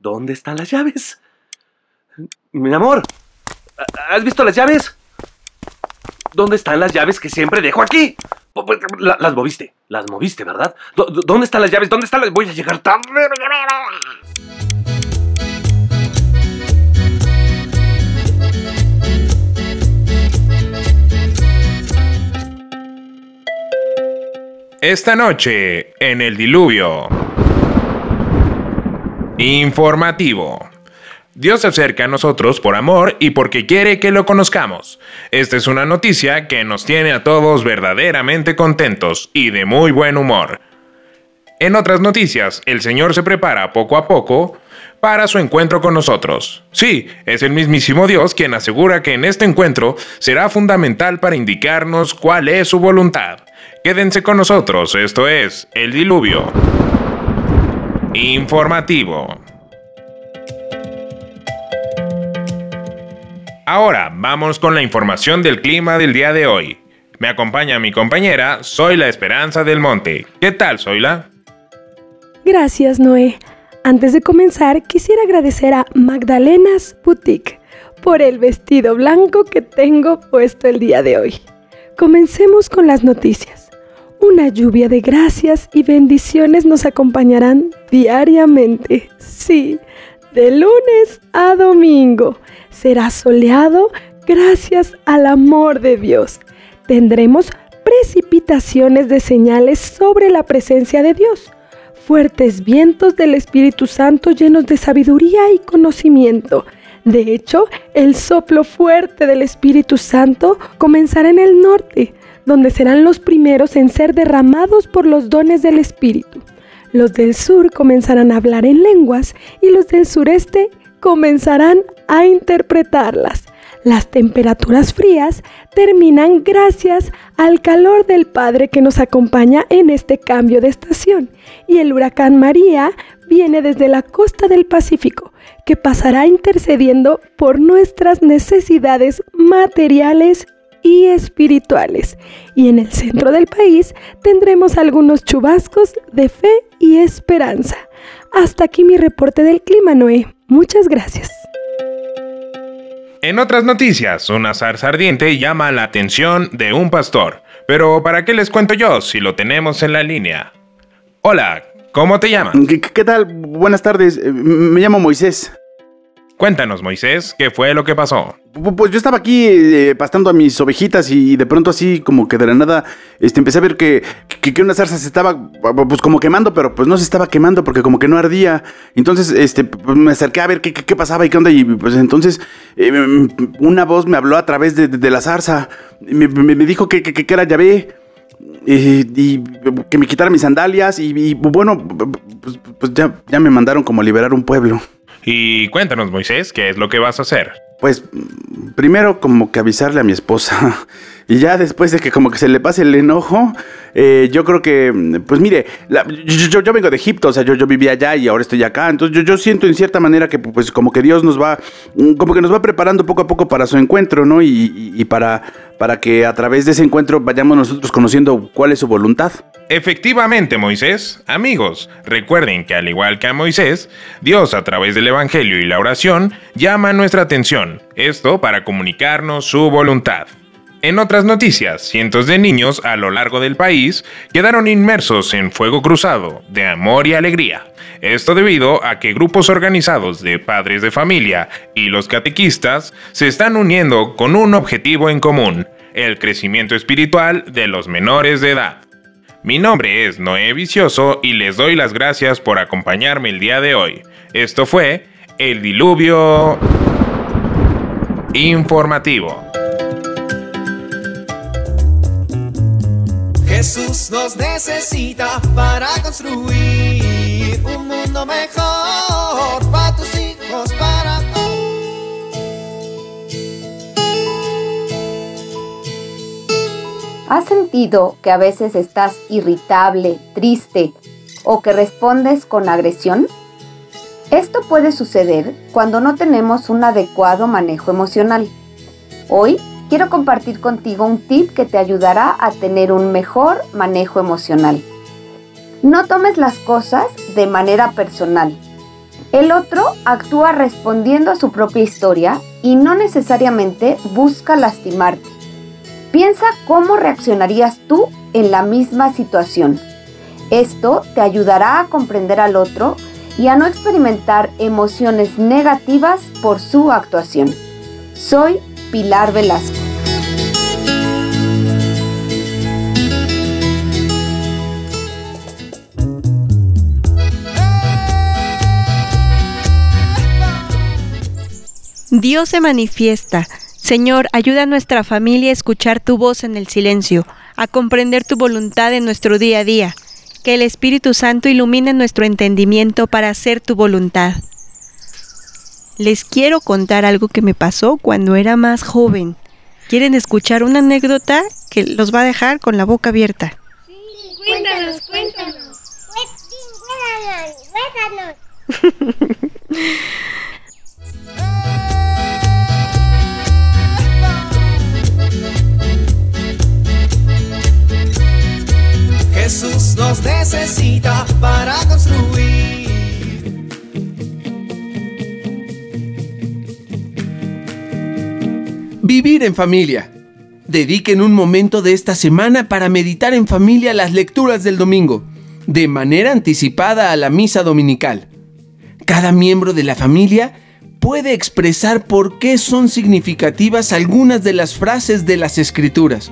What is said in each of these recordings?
¿Dónde están las llaves? Mi amor, ¿has visto las llaves? ¿Dónde están las llaves que siempre dejo aquí? Las moviste, las moviste, ¿verdad? ¿Dónde están las llaves? ¿Dónde están las...? Voy a llegar tarde. Esta noche, en el diluvio. Informativo. Dios se acerca a nosotros por amor y porque quiere que lo conozcamos. Esta es una noticia que nos tiene a todos verdaderamente contentos y de muy buen humor. En otras noticias, el Señor se prepara poco a poco para su encuentro con nosotros. Sí, es el mismísimo Dios quien asegura que en este encuentro será fundamental para indicarnos cuál es su voluntad. Quédense con nosotros, esto es El Diluvio. Informativo. Ahora vamos con la información del clima del día de hoy. Me acompaña mi compañera Soy la Esperanza del Monte. ¿Qué tal, Soyla? Gracias, Noé. Antes de comenzar, quisiera agradecer a Magdalena's Boutique por el vestido blanco que tengo puesto el día de hoy. Comencemos con las noticias. Una lluvia de gracias y bendiciones nos acompañarán diariamente. Sí, de lunes a domingo. Será soleado gracias al amor de Dios. Tendremos precipitaciones de señales sobre la presencia de Dios. Fuertes vientos del Espíritu Santo llenos de sabiduría y conocimiento. De hecho, el soplo fuerte del Espíritu Santo comenzará en el norte donde serán los primeros en ser derramados por los dones del Espíritu. Los del sur comenzarán a hablar en lenguas y los del sureste comenzarán a interpretarlas. Las temperaturas frías terminan gracias al calor del Padre que nos acompaña en este cambio de estación. Y el huracán María viene desde la costa del Pacífico, que pasará intercediendo por nuestras necesidades materiales y espirituales. Y en el centro del país tendremos algunos chubascos de fe y esperanza. Hasta aquí mi reporte del clima, Noé. Muchas gracias. En otras noticias, una zarza ardiente llama la atención de un pastor. Pero ¿para qué les cuento yo si lo tenemos en la línea? Hola, ¿cómo te llamas? ¿Qué, qué tal? Buenas tardes. Eh, me llamo Moisés. Cuéntanos, Moisés, ¿qué fue lo que pasó? Pues yo estaba aquí eh, pastando a mis ovejitas y de pronto así como que de la nada este, empecé a ver que, que, una zarza se estaba pues como quemando, pero pues no se estaba quemando porque como que no ardía. Entonces este, pues, me acerqué a ver qué, qué, pasaba y qué onda y pues entonces eh, una voz me habló a través de, la zarza. Me, me, dijo que, que, era llave. Eh, y que me quitara mis sandalias y, bueno, pues, pues, ya, ya me mandaron como liberar un pueblo. Y cuéntanos, Moisés, ¿qué es lo que vas a hacer? Pues primero como que avisarle a mi esposa y ya después de que como que se le pase el enojo, eh, yo creo que, pues mire, yo, yo, vengo de Egipto, o sea, yo, yo vivía allá y ahora estoy acá, entonces yo, yo siento en cierta manera que pues como que Dios nos va, como que nos va preparando poco a poco para su encuentro, ¿no? Y, y para, para que a través de ese encuentro vayamos nosotros conociendo cuál es su voluntad. Efectivamente, Moisés. Amigos, recuerden que al igual que a Moisés, Dios a través del Evangelio y la oración llama nuestra atención, esto para comunicarnos su voluntad. En otras noticias, cientos de niños a lo largo del país quedaron inmersos en fuego cruzado de amor y alegría. Esto debido a que grupos organizados de padres de familia y los catequistas se están uniendo con un objetivo en común, el crecimiento espiritual de los menores de edad. Mi nombre es Noé Vicioso y les doy las gracias por acompañarme el día de hoy. Esto fue El Diluvio Informativo. Jesús nos necesita para construir un mundo mejor para tus hijos, para ¿Has sentido que a veces estás irritable, triste o que respondes con agresión? Esto puede suceder cuando no tenemos un adecuado manejo emocional. Hoy quiero compartir contigo un tip que te ayudará a tener un mejor manejo emocional. No tomes las cosas de manera personal. El otro actúa respondiendo a su propia historia y no necesariamente busca lastimarte. Piensa cómo reaccionarías tú en la misma situación. Esto te ayudará a comprender al otro y a no experimentar emociones negativas por su actuación. Soy Pilar Velasco. Dios se manifiesta. Señor, ayuda a nuestra familia a escuchar tu voz en el silencio, a comprender tu voluntad en nuestro día a día. Que el Espíritu Santo ilumine nuestro entendimiento para hacer tu voluntad. Les quiero contar algo que me pasó cuando era más joven. ¿Quieren escuchar una anécdota que los va a dejar con la boca abierta? Sí, cuéntanos, cuéntanos. Cuéntanos, cuéntanos. Jesús nos necesita para construir. Vivir en familia. Dediquen un momento de esta semana para meditar en familia las lecturas del domingo, de manera anticipada a la misa dominical. Cada miembro de la familia puede expresar por qué son significativas algunas de las frases de las escrituras.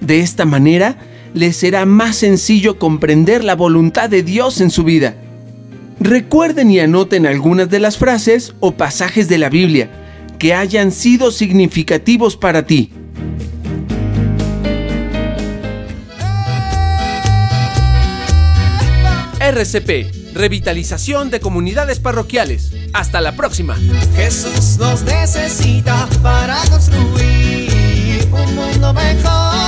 De esta manera, les será más sencillo comprender la voluntad de Dios en su vida. Recuerden y anoten algunas de las frases o pasajes de la Biblia que hayan sido significativos para ti. RCP, Revitalización de Comunidades Parroquiales. Hasta la próxima. Jesús nos necesita para construir un mundo mejor